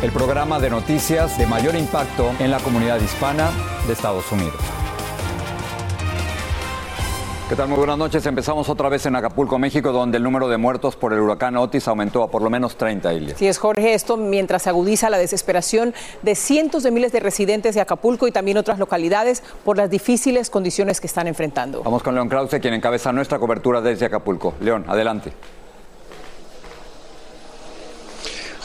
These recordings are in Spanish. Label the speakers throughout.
Speaker 1: El programa de noticias de mayor impacto en la comunidad hispana de Estados Unidos. ¿Qué tal? Muy buenas noches. Empezamos otra vez en Acapulco, México, donde el número de muertos por el huracán Otis aumentó a por lo menos 30 islas.
Speaker 2: Sí, es Jorge, esto mientras se agudiza la desesperación de cientos de miles de residentes de Acapulco y también otras localidades por las difíciles condiciones que están enfrentando.
Speaker 1: Vamos con León Krause, quien encabeza nuestra cobertura desde Acapulco. León, adelante.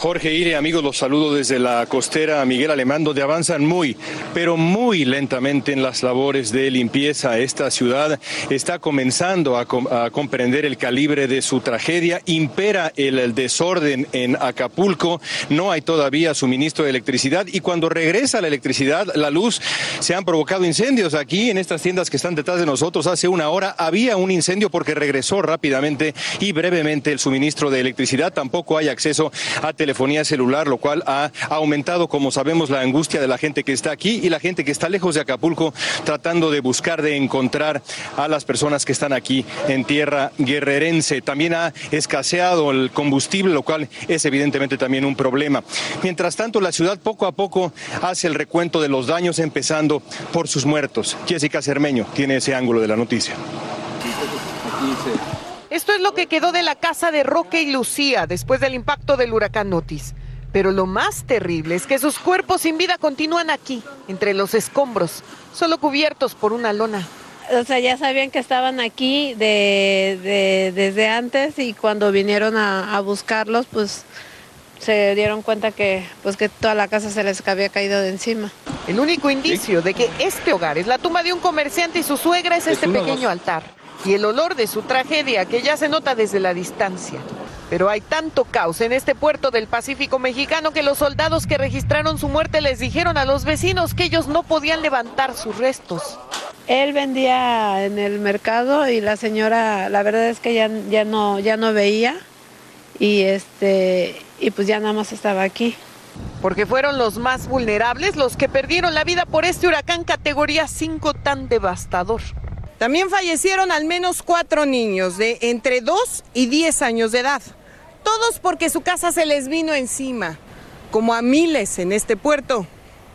Speaker 3: Jorge Ire, amigos, los saludo desde la costera Miguel Alemán, donde avanzan muy, pero muy lentamente en las labores de limpieza. Esta ciudad está comenzando a, com a comprender el calibre de su tragedia. Impera el, el, desorden en Acapulco. No hay todavía suministro de electricidad y cuando regresa la electricidad, la luz, se han provocado incendios aquí en estas tiendas que están detrás de nosotros. Hace una hora había un incendio porque regresó rápidamente y brevemente el suministro de electricidad. Tampoco hay acceso a telefonía celular, lo cual ha aumentado, como sabemos, la angustia de la gente que está aquí y la gente que está lejos de Acapulco tratando de buscar, de encontrar a las personas que están aquí en tierra guerrerense. También ha escaseado el combustible, lo cual es evidentemente también un problema. Mientras tanto, la ciudad poco a poco hace el recuento de los daños, empezando por sus muertos. Jessica Cermeño tiene ese ángulo de la noticia.
Speaker 4: Esto es lo que quedó de la casa de Roque y Lucía después del impacto del huracán Otis. Pero lo más terrible es que sus cuerpos sin vida continúan aquí, entre los escombros, solo cubiertos por una lona.
Speaker 5: O sea, ya sabían que estaban aquí de, de, desde antes y cuando vinieron a, a, buscarlos, pues se dieron cuenta que, pues, que toda la casa se les había caído de encima.
Speaker 4: El único indicio de que este hogar es la tumba de un comerciante y su suegra es este pequeño altar y el olor de su tragedia que ya se nota desde la distancia. Pero hay tanto caos en este puerto del Pacífico mexicano que los soldados que registraron su muerte les dijeron a los vecinos que ellos no podían levantar sus restos.
Speaker 5: Él vendía en el mercado y la señora, la verdad es que ya, ya, no, ya no veía y, este, y pues ya nada más estaba aquí.
Speaker 4: Porque fueron los más vulnerables los que perdieron la vida por este huracán categoría 5 tan devastador. También fallecieron al menos cuatro niños de entre 2 y 10 años de edad. Todos porque su casa se les vino encima, como a miles en este puerto.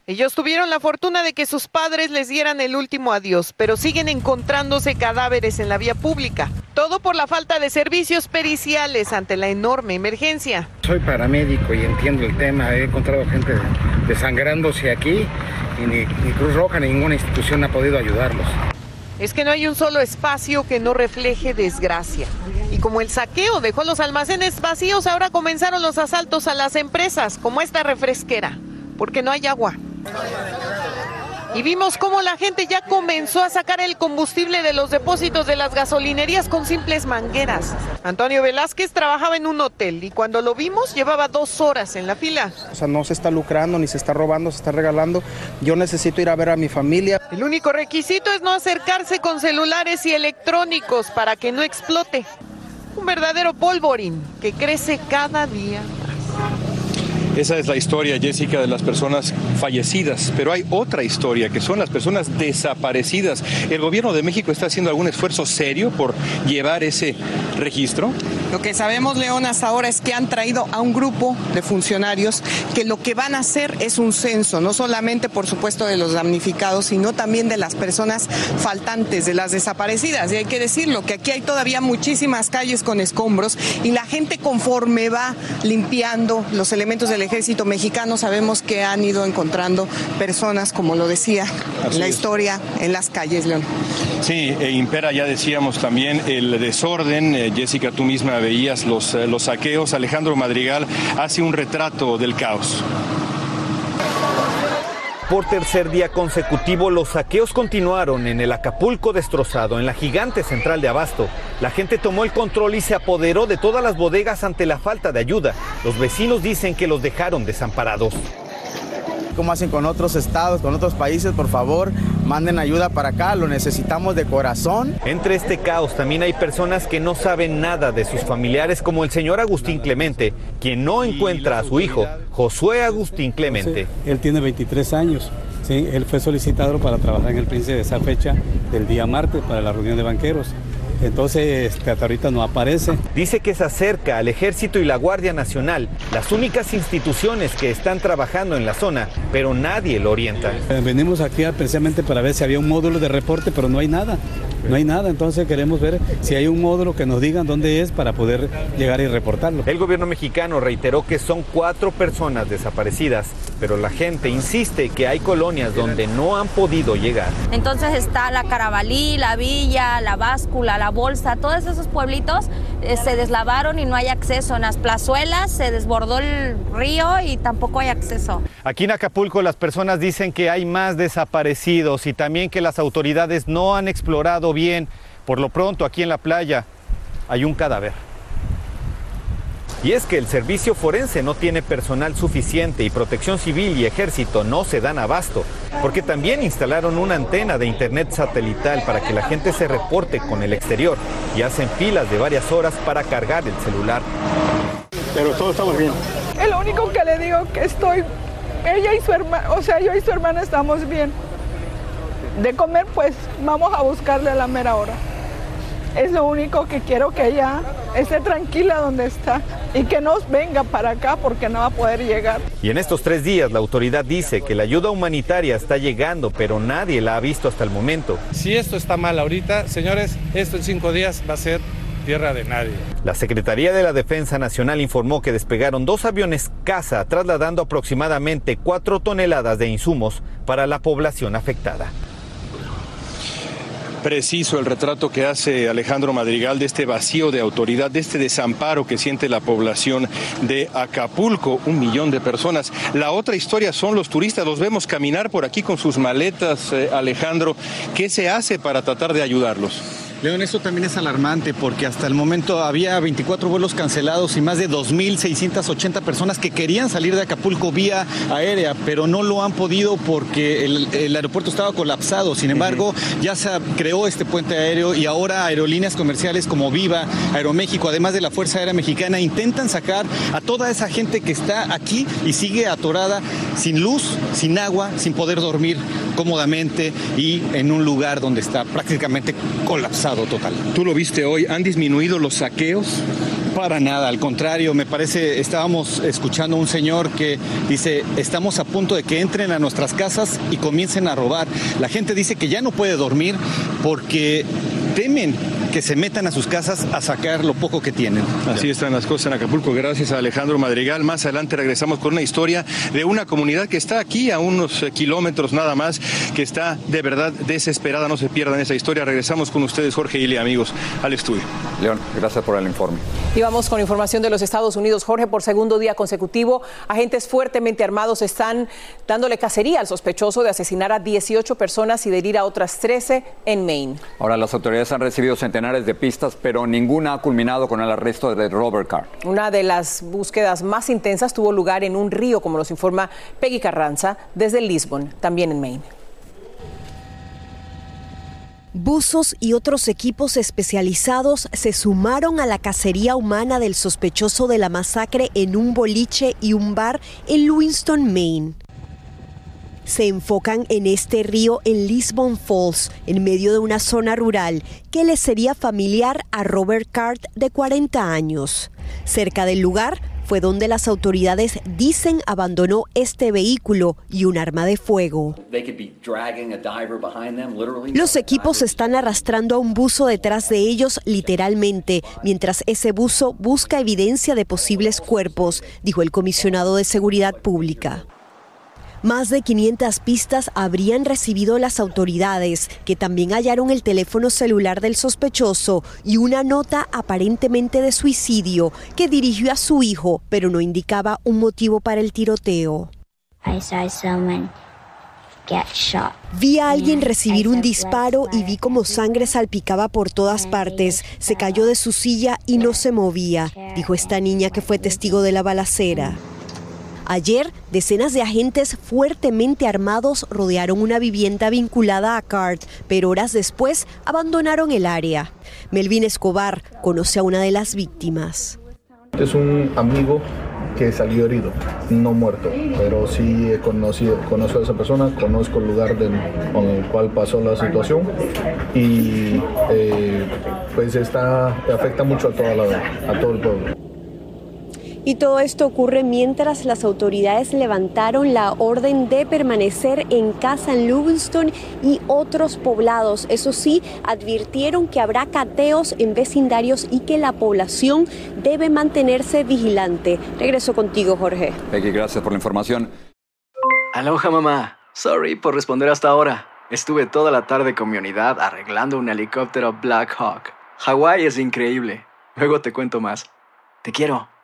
Speaker 4: Ellos tuvieron la fortuna de que sus padres les dieran el último adiós, pero siguen encontrándose cadáveres en la vía pública. Todo por la falta de servicios periciales ante la enorme emergencia.
Speaker 6: Soy paramédico y entiendo el tema. He encontrado gente desangrándose aquí y ni, ni Cruz Roja ni ninguna institución ha podido ayudarlos
Speaker 4: es que no hay un solo espacio que no refleje desgracia. Y como el saqueo dejó los almacenes vacíos, ahora comenzaron los asaltos a las empresas, como esta refresquera. porque no hay agua. Y vimos cómo la gente ya comenzó a sacar el combustible de los depósitos de las gasolinerías con simples mangueras. Antonio Velázquez trabajaba en un hotel y cuando lo vimos llevaba dos horas en la fila.
Speaker 7: O sea, no se está lucrando, ni se está robando, se está regalando. Yo necesito ir a ver a mi familia.
Speaker 4: El único requisito es no acercarse con celulares y electrónicos para que no explote. Un verdadero polvorín que crece cada día
Speaker 3: esa es la historia, Jessica, de las personas fallecidas, pero hay otra historia, que son las personas desaparecidas. ¿El gobierno de México está haciendo algún esfuerzo serio por llevar ese registro?
Speaker 4: Lo que sabemos, León, hasta ahora es que han traído a un grupo de funcionarios que lo que van a hacer es un censo, no solamente, por supuesto, de los damnificados, sino también de las personas faltantes, de las desaparecidas. Y hay que decirlo, que aquí hay todavía muchísimas calles con escombros y la gente conforme va limpiando los elementos del ejército mexicano sabemos que han ido encontrando personas, como lo decía la historia, en las calles, León.
Speaker 3: Sí, e impera, ya decíamos también, el desorden. Eh, Jessica, tú misma veías los, eh, los saqueos. Alejandro Madrigal hace un retrato del caos.
Speaker 8: Por tercer día consecutivo, los saqueos continuaron en el Acapulco destrozado, en la gigante central de Abasto. La gente tomó el control y se apoderó de todas las bodegas ante la falta de ayuda. Los vecinos dicen que los dejaron desamparados
Speaker 7: como hacen con otros estados, con otros países, por favor, manden ayuda para acá, lo necesitamos de corazón.
Speaker 8: Entre este caos también hay personas que no saben nada de sus familiares, como el señor Agustín Clemente, quien no encuentra a su hijo, Josué Agustín Clemente.
Speaker 9: Él tiene 23 años. Sí, él fue solicitado para trabajar en el Príncipe de esa fecha del día martes para la reunión de banqueros. Entonces, este, hasta ahorita no aparece.
Speaker 8: Dice que se acerca al Ejército y la Guardia Nacional, las únicas instituciones que están trabajando en la zona, pero nadie lo orienta.
Speaker 9: Eh, venimos aquí precisamente para ver si había un módulo de reporte, pero no hay nada. No hay nada, entonces queremos ver si hay un módulo que nos digan dónde es para poder llegar y reportarlo.
Speaker 8: El gobierno mexicano reiteró que son cuatro personas desaparecidas, pero la gente insiste que hay colonias donde no han podido llegar.
Speaker 10: Entonces está la Carabalí, la Villa, la Báscula, la Bolsa, todos esos pueblitos eh, se deslavaron y no hay acceso. En las plazuelas se desbordó el río y tampoco hay acceso.
Speaker 8: Aquí en Acapulco las personas dicen que hay más desaparecidos y también que las autoridades no han explorado bien. Por lo pronto, aquí en la playa hay un cadáver. Y es que el servicio forense no tiene personal suficiente y protección civil y ejército no se dan abasto, porque también instalaron una antena de internet satelital para que la gente se reporte con el exterior y hacen filas de varias horas para cargar el celular.
Speaker 11: Pero todos estamos bien.
Speaker 12: El único que le digo que estoy, ella y su hermana, o sea, yo y su hermana estamos bien de comer, pues vamos a buscarle a la mera hora. Es lo único que quiero que ella esté tranquila donde está y que no venga para acá porque no va a poder llegar.
Speaker 8: Y en estos tres días la autoridad dice que la ayuda humanitaria está llegando, pero nadie la ha visto hasta el momento.
Speaker 13: Si esto está mal ahorita, señores, esto en cinco días va a ser tierra de nadie.
Speaker 8: La Secretaría de la Defensa Nacional informó que despegaron dos aviones caza trasladando aproximadamente cuatro toneladas de insumos para la población afectada
Speaker 3: preciso el retrato que hace Alejandro Madrigal de este vacío de autoridad, de este desamparo que siente la población de Acapulco, un millón de personas. La otra historia son los turistas, los vemos caminar por aquí con sus maletas, eh, Alejandro. ¿Qué se hace para tratar de ayudarlos?
Speaker 14: León, esto también es alarmante porque hasta el momento había 24 vuelos cancelados y más de 2.680 personas que querían salir de Acapulco vía aérea, pero no lo han podido porque el, aeropuerto estaba colapsado. Sin embargo, ya se creó este puente aéreo y ahora aerolíneas comerciales como Viva, Aeroméxico, además de la Fuerza Aérea Mexicana, intentan sacar a toda esa gente que está aquí y sigue atorada sin luz, sin agua, sin poder dormir cómodamente y en un lugar donde está prácticamente colapsado total.
Speaker 3: ¿Tú lo viste hoy? ¿Han disminuido los saqueos?
Speaker 14: Para nada, al contrario, me parece, estábamos escuchando a un señor que dice, estamos a punto de que entren a nuestras casas y comiencen a robar. La gente dice que ya no puede dormir porque temen que se metan a sus casas a sacar lo poco que tienen.
Speaker 3: Así están las cosas en Acapulco. Gracias a Alejandro Madrigal. Más adelante regresamos con una historia de una comunidad que está aquí a unos eh, kilómetros nada más, que está de verdad desesperada. No se pierdan esa historia. Regresamos con ustedes, Jorge y amigos, al estudio.
Speaker 1: León, gracias por el informe.
Speaker 2: Y vamos con información de los Estados Unidos. Jorge, por segundo día consecutivo, agentes fuertemente armados están dándole cacería al sospechoso de asesinar a 18 personas y de herir a otras 13 en Maine.
Speaker 1: Ahora, las autoridades han recibido centenares de pistas, pero ninguna ha culminado con el arresto de Robert Carr.
Speaker 2: Una de las búsquedas más intensas tuvo lugar en un río, como nos informa Peggy Carranza, desde Lisbon, también en Maine.
Speaker 15: Buzos y otros equipos especializados se sumaron a la cacería humana del sospechoso de la masacre en un boliche y un bar en Lewiston, Maine. Se enfocan en este río en Lisbon Falls, en medio de una zona rural que le sería familiar a Robert Card de 40 años. Cerca del lugar fue donde las autoridades dicen abandonó este vehículo y un arma de fuego. Los equipos están arrastrando a un buzo detrás de ellos literalmente, mientras ese buzo busca evidencia de posibles cuerpos, dijo el comisionado de Seguridad Pública. Más de 500 pistas habrían recibido las autoridades, que también hallaron el teléfono celular del sospechoso y una nota aparentemente de suicidio que dirigió a su hijo, pero no indicaba un motivo para el tiroteo. Vi a alguien recibir un disparo y vi como sangre salpicaba por todas partes. Se cayó de su silla y no se movía, dijo esta niña que fue testigo de la balacera. Ayer, decenas de agentes fuertemente armados rodearon una vivienda vinculada a CART, pero horas después abandonaron el área. Melvin Escobar conoce a una de las víctimas.
Speaker 16: Es un amigo que salió herido, no muerto, pero sí conozco a esa persona, conozco el lugar con el cual pasó la situación y eh, pues está, afecta mucho a, toda la, a todo el pueblo.
Speaker 15: Y todo esto ocurre mientras las autoridades levantaron la orden de permanecer en casa en Livingston y otros poblados. Eso sí, advirtieron que habrá cateos en vecindarios y que la población debe mantenerse vigilante. Regreso contigo, Jorge.
Speaker 1: Peggy, gracias por la información.
Speaker 17: Aloha, mamá. Sorry por responder hasta ahora. Estuve toda la tarde con mi unidad arreglando un helicóptero Black Hawk. Hawái es increíble. Luego te cuento más. Te quiero.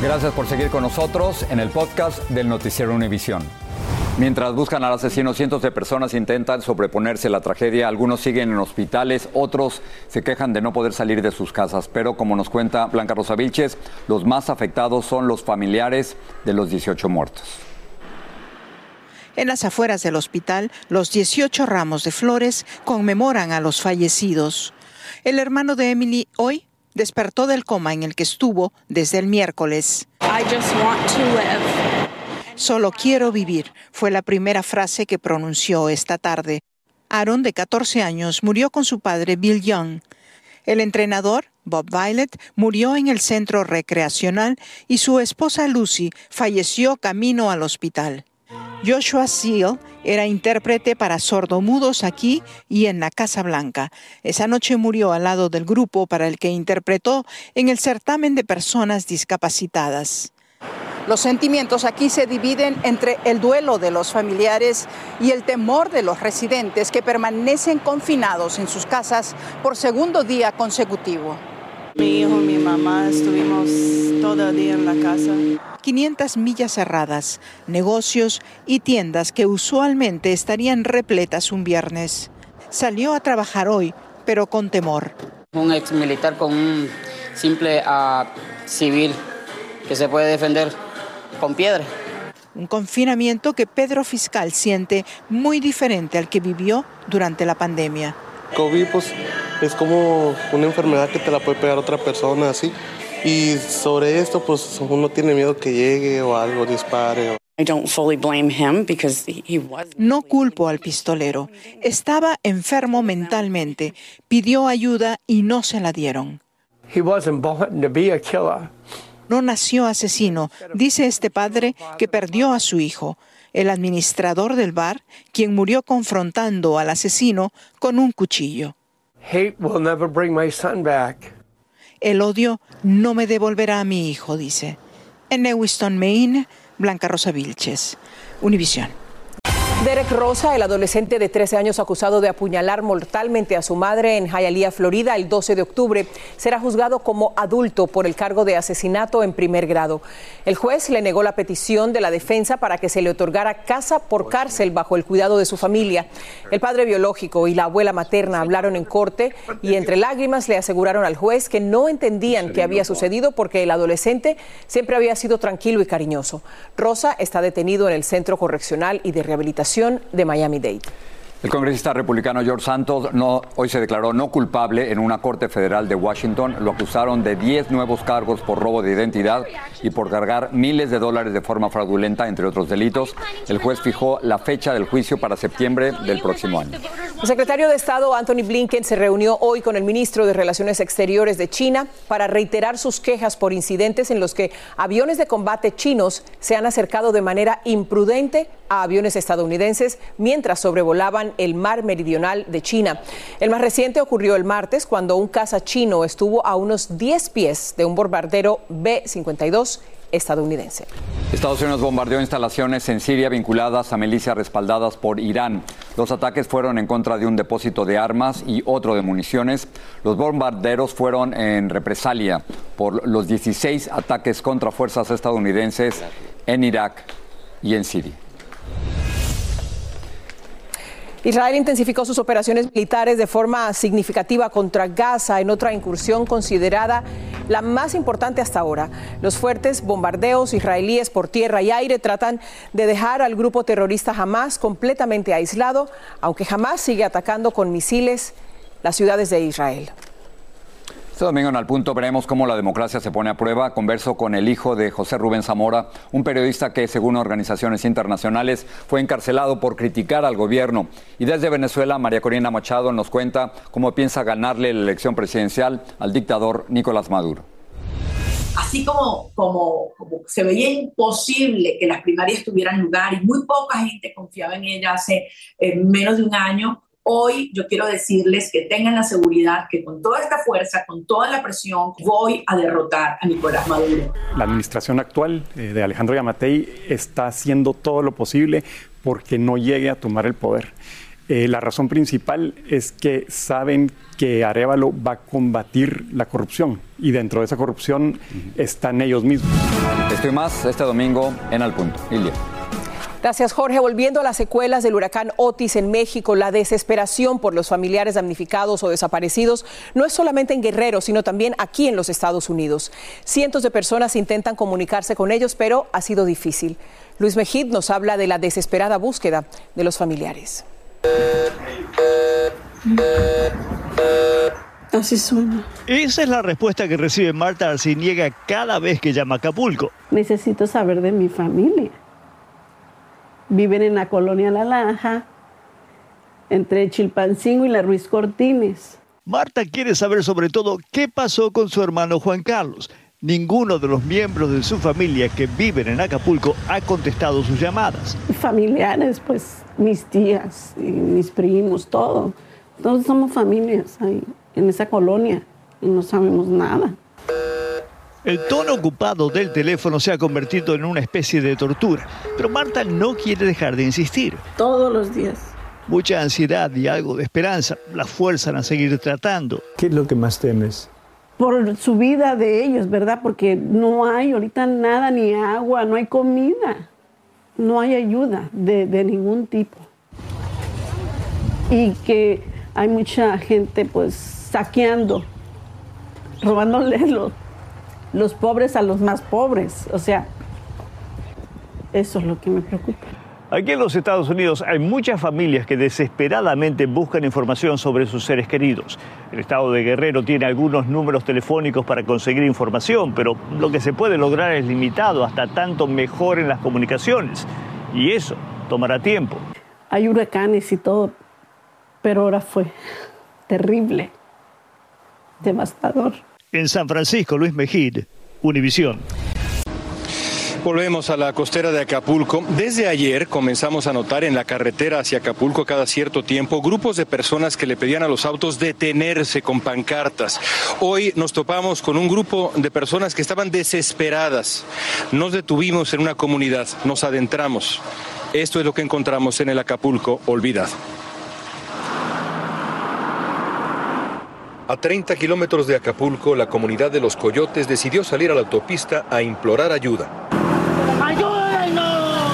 Speaker 1: Gracias por seguir con nosotros en el podcast del Noticiero Univisión. Mientras buscan al asesino, cientos de personas intentan sobreponerse a la tragedia. Algunos siguen en hospitales, otros se quejan de no poder salir de sus casas. Pero como nos cuenta Blanca Rosa Vilches, los más afectados son los familiares de los 18 muertos.
Speaker 18: En las afueras del hospital, los 18 ramos de flores conmemoran a los fallecidos. El hermano de Emily hoy despertó del coma en el que estuvo desde el miércoles. Solo quiero vivir fue la primera frase que pronunció esta tarde. Aaron, de 14 años, murió con su padre Bill Young. El entrenador, Bob Violet, murió en el centro recreacional y su esposa Lucy falleció camino al hospital. Joshua Seal era intérprete para sordomudos aquí y en la Casa Blanca. Esa noche murió al lado del grupo para el que interpretó en el certamen de personas discapacitadas. Los sentimientos aquí se dividen entre el duelo de los familiares y el temor de los residentes que permanecen confinados en sus casas por segundo día consecutivo.
Speaker 19: Mi hijo, mi mamá estuvimos todo el día en la casa.
Speaker 18: 500 millas cerradas, negocios y tiendas que usualmente estarían repletas un viernes. salió a trabajar hoy, pero con temor.
Speaker 20: Un ex militar con un simple uh, civil que se puede defender con piedra.
Speaker 18: Un confinamiento que Pedro Fiscal siente muy diferente al que vivió durante la pandemia.
Speaker 21: COVID pues, es como una enfermedad que te la puede pegar otra persona así. Y sobre esto pues uno tiene miedo que llegue o algo, dispare.
Speaker 18: No culpo al pistolero. Estaba enfermo mentalmente. Pidió ayuda y no se la dieron. No nació asesino, dice este padre que perdió a su hijo, el administrador del bar, quien murió confrontando al asesino con un cuchillo. El odio no me devolverá a mi hijo, dice. En Newiston, Maine, Blanca Rosa Vilches, Univisión.
Speaker 2: Derek Rosa, el adolescente de 13 años acusado de apuñalar mortalmente a su madre en Hialeah, Florida, el 12 de octubre, será juzgado como adulto por el cargo de asesinato en primer grado. El juez le negó la petición de la defensa para que se le otorgara casa por cárcel bajo el cuidado de su familia. El padre biológico y la abuela materna hablaron en corte y entre lágrimas le aseguraron al juez que no entendían qué había sucedido porque el adolescente siempre había sido tranquilo y cariñoso. Rosa está detenido en el Centro Correccional y de Rehabilitación de Miami-Dade.
Speaker 1: El congresista republicano George Santos no, hoy se declaró no culpable en una corte federal de Washington. Lo acusaron de 10 nuevos cargos por robo de identidad y por cargar miles de dólares de forma fraudulenta, entre otros delitos. El juez fijó la fecha del juicio para septiembre del próximo año.
Speaker 2: El secretario de Estado Anthony Blinken se reunió hoy con el ministro de Relaciones Exteriores de China para reiterar sus quejas por incidentes en los que aviones de combate chinos se han acercado de manera imprudente a aviones estadounidenses mientras sobrevolaban el mar meridional de China. El más reciente ocurrió el martes cuando un caza chino estuvo a unos 10 pies de un bombardero B-52 estadounidense.
Speaker 1: Estados Unidos bombardeó instalaciones en Siria vinculadas a milicias respaldadas por Irán. Los ataques fueron en contra de un depósito de armas y otro de municiones. Los bombarderos fueron en represalia por los 16 ataques contra fuerzas estadounidenses en Irak y en Siria.
Speaker 2: Israel intensificó sus operaciones militares de forma significativa contra Gaza en otra incursión considerada la más importante hasta ahora. Los fuertes bombardeos israelíes por tierra y aire tratan de dejar al grupo terrorista Hamas completamente aislado, aunque Hamas sigue atacando con misiles las ciudades de Israel.
Speaker 1: Este domingo en Al Punto veremos cómo la democracia se pone a prueba. Converso con el hijo de José Rubén Zamora, un periodista que, según organizaciones internacionales, fue encarcelado por criticar al gobierno. Y desde Venezuela, María Corina Machado nos cuenta cómo piensa ganarle la elección presidencial al dictador Nicolás Maduro.
Speaker 22: Así como, como, se veía imposible que las primarias tuvieran lugar y muy poca gente confiaba en ella hace eh, menos de un año, Hoy yo quiero decirles que tengan la seguridad que con toda esta fuerza, con toda la presión, voy a derrotar a Nicolás Maduro.
Speaker 23: La administración actual eh, de Alejandro Yamatei está haciendo todo lo posible porque no llegue a tomar el poder. Eh, la razón principal es que saben que Arevalo va a combatir la corrupción y dentro de esa corrupción están ellos mismos.
Speaker 1: Estoy más este domingo en Al Punto. Ilia.
Speaker 2: Gracias, Jorge. Volviendo a las secuelas del huracán Otis en México, la desesperación por los familiares damnificados o desaparecidos no es solamente en Guerrero, sino también aquí en los Estados Unidos. Cientos de personas intentan comunicarse con ellos, pero ha sido difícil. Luis Mejid nos habla de la desesperada búsqueda de los familiares.
Speaker 24: Así suena. Esa es la respuesta que recibe Marta Arciniega cada vez que llama a Acapulco.
Speaker 25: Necesito saber de mi familia viven en la colonia La Laja, entre Chilpancingo y la Ruiz Cortines.
Speaker 24: Marta quiere saber sobre todo qué pasó con su hermano Juan Carlos. Ninguno de los miembros de su familia que viven en Acapulco ha contestado sus llamadas.
Speaker 25: Familiares, pues mis tías, y mis primos, todo. Todos somos familias ahí, en esa colonia, y no sabemos nada.
Speaker 24: El tono ocupado del teléfono se ha convertido en una especie de tortura, pero Marta no quiere dejar de insistir.
Speaker 25: Todos los días.
Speaker 24: Mucha ansiedad y algo de esperanza la fuerzan a seguir tratando.
Speaker 23: ¿Qué es lo que más temes?
Speaker 25: Por su vida de ellos, ¿verdad? Porque no hay ahorita nada, ni agua, no hay comida, no hay ayuda de, de ningún tipo. Y que hay mucha gente pues saqueando, robándole los, los pobres a los más pobres. O sea, eso es lo que me preocupa.
Speaker 24: Aquí en los Estados Unidos hay muchas familias que desesperadamente buscan información sobre sus seres queridos. El estado de Guerrero tiene algunos números telefónicos para conseguir información, pero lo que se puede lograr es limitado hasta tanto mejoren las comunicaciones. Y eso tomará tiempo.
Speaker 25: Hay huracanes y todo, pero ahora fue terrible, devastador.
Speaker 24: En San Francisco, Luis Mejid, Univisión.
Speaker 3: Volvemos a la costera de Acapulco. Desde ayer comenzamos a notar en la carretera hacia Acapulco cada cierto tiempo grupos de personas que le pedían a los autos detenerse con pancartas. Hoy nos topamos con un grupo de personas que estaban desesperadas. Nos detuvimos en una comunidad, nos adentramos. Esto es lo que encontramos en el Acapulco olvidado. A 30 kilómetros de Acapulco, la comunidad de los Coyotes decidió salir a la autopista a implorar ayuda.
Speaker 26: ¡Ayúdenos!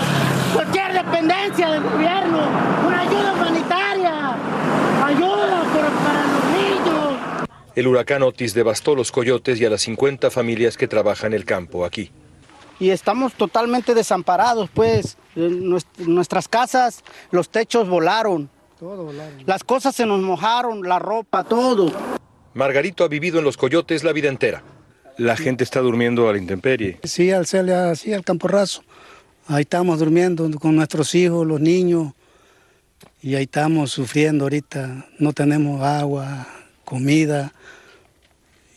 Speaker 26: Cualquier dependencia del gobierno, una ayuda humanitaria, ayuda por- para los niños.
Speaker 3: El huracán Otis devastó los coyotes y a las 50 familias que trabajan el campo aquí.
Speaker 26: Y estamos totalmente desamparados, pues. Nuest- Nuestras casas, los techos volaron. Las cosas se nos mojaron, la ropa, todo.
Speaker 3: Margarito ha vivido en los coyotes la vida entera. La gente está durmiendo a la intemperie.
Speaker 26: Sí, al ser así, al campo raso. Ahí estamos durmiendo con nuestros hijos, los niños. Y ahí estamos sufriendo ahorita. No tenemos agua, comida.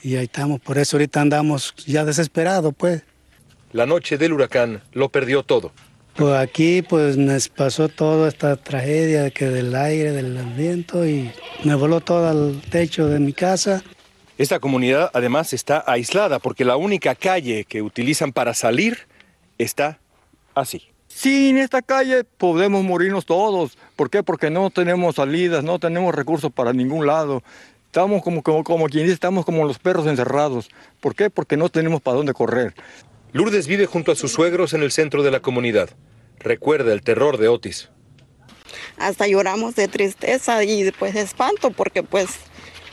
Speaker 26: Y ahí estamos. Por eso ahorita andamos ya desesperados, pues.
Speaker 3: La noche del huracán lo perdió todo.
Speaker 26: Pues aquí pues nos pasó toda esta tragedia que del aire, del viento y me voló todo el techo de mi casa.
Speaker 3: Esta comunidad además está aislada porque la única calle que utilizan para salir está así.
Speaker 27: Sí, en esta calle podemos morirnos todos. ¿Por qué? Porque no tenemos salidas, no tenemos recursos para ningún lado. Estamos como, como, como quien dice, estamos como los perros encerrados. ¿Por qué? Porque no tenemos para dónde correr.
Speaker 3: Lourdes vive junto a sus suegros en el centro de la comunidad. Recuerda el terror de Otis.
Speaker 28: hasta lloramos de tristeza y pues de espanto porque pues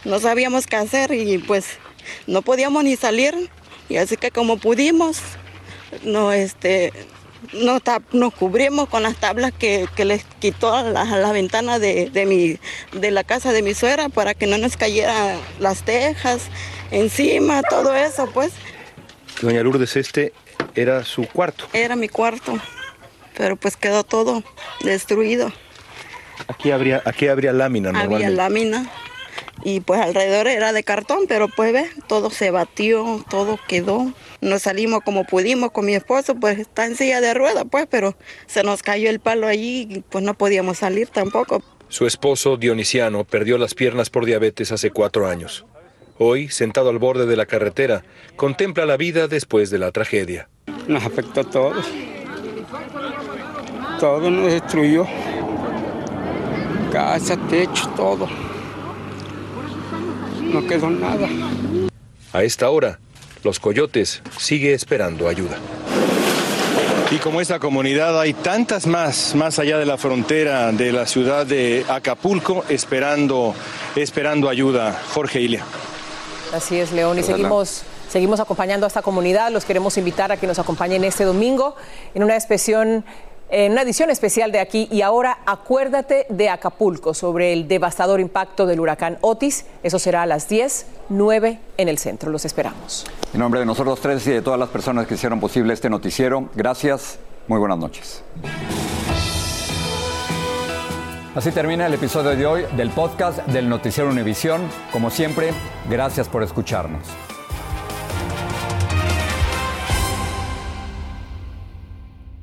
Speaker 28: no sabíamos qué hacer y pues no podíamos ni salir y así que como pudimos no este no tap- nos cubrimos con las tablas que, que les quitó a la, a la ventana de, de mi, de la casa de mi suegra para que no nos cayeran las tejas encima, todo eso pues.
Speaker 3: Doña Lourdes, este era su cuarto.
Speaker 28: Era mi cuarto, pero pues quedó todo destruido.
Speaker 3: Aquí habría, aquí habría lámina
Speaker 28: Había
Speaker 3: normalmente.
Speaker 28: lámina y pues alrededor era de cartón, pero pues ve, todo se batió, todo quedó. Nos salimos como pudimos con mi esposo, pues está en silla de rueda, pues, pero se nos cayó el palo allí y pues no podíamos salir tampoco.
Speaker 3: Su esposo, Dionisiano, perdió las piernas por diabetes hace cuatro años. Hoy, sentado al borde de la carretera, contempla la vida después de la tragedia.
Speaker 29: Nos afectó a todos. Todo nos destruyó. Casa, techo, todo. No quedó nada.
Speaker 3: A esta hora, los coyotes sigue esperando ayuda. Y como esta comunidad hay tantas más, más allá de la frontera de la ciudad de Acapulco, esperando, esperando ayuda. Jorge Ilia.
Speaker 2: Así es, León. Y seguimos, seguimos acompañando a esta comunidad. Los queremos invitar a que nos acompañen este domingo en una expresión. En una edición especial de aquí y ahora acuérdate de Acapulco sobre el devastador impacto del huracán Otis. Eso será a las 10, 9 en el centro. Los esperamos.
Speaker 1: En nombre de nosotros tres y de todas las personas que hicieron posible este noticiero, gracias. Muy buenas noches. Así termina el episodio de hoy del podcast del Noticiero Univisión. Como siempre, gracias por escucharnos.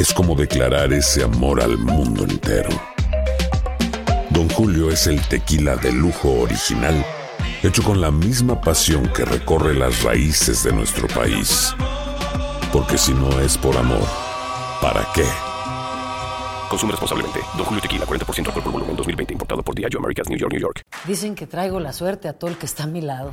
Speaker 30: es como declarar ese amor al mundo entero. Don Julio es el tequila de lujo original, hecho con la misma pasión que recorre las raíces de nuestro país. Porque si no es por amor, ¿para qué?
Speaker 31: Consume responsablemente. Don Julio Tequila, 40% alcohol por volumen, 2020. Importado por Diageo Americas, New York, New York.
Speaker 27: Dicen que traigo la suerte a todo el que está a mi lado.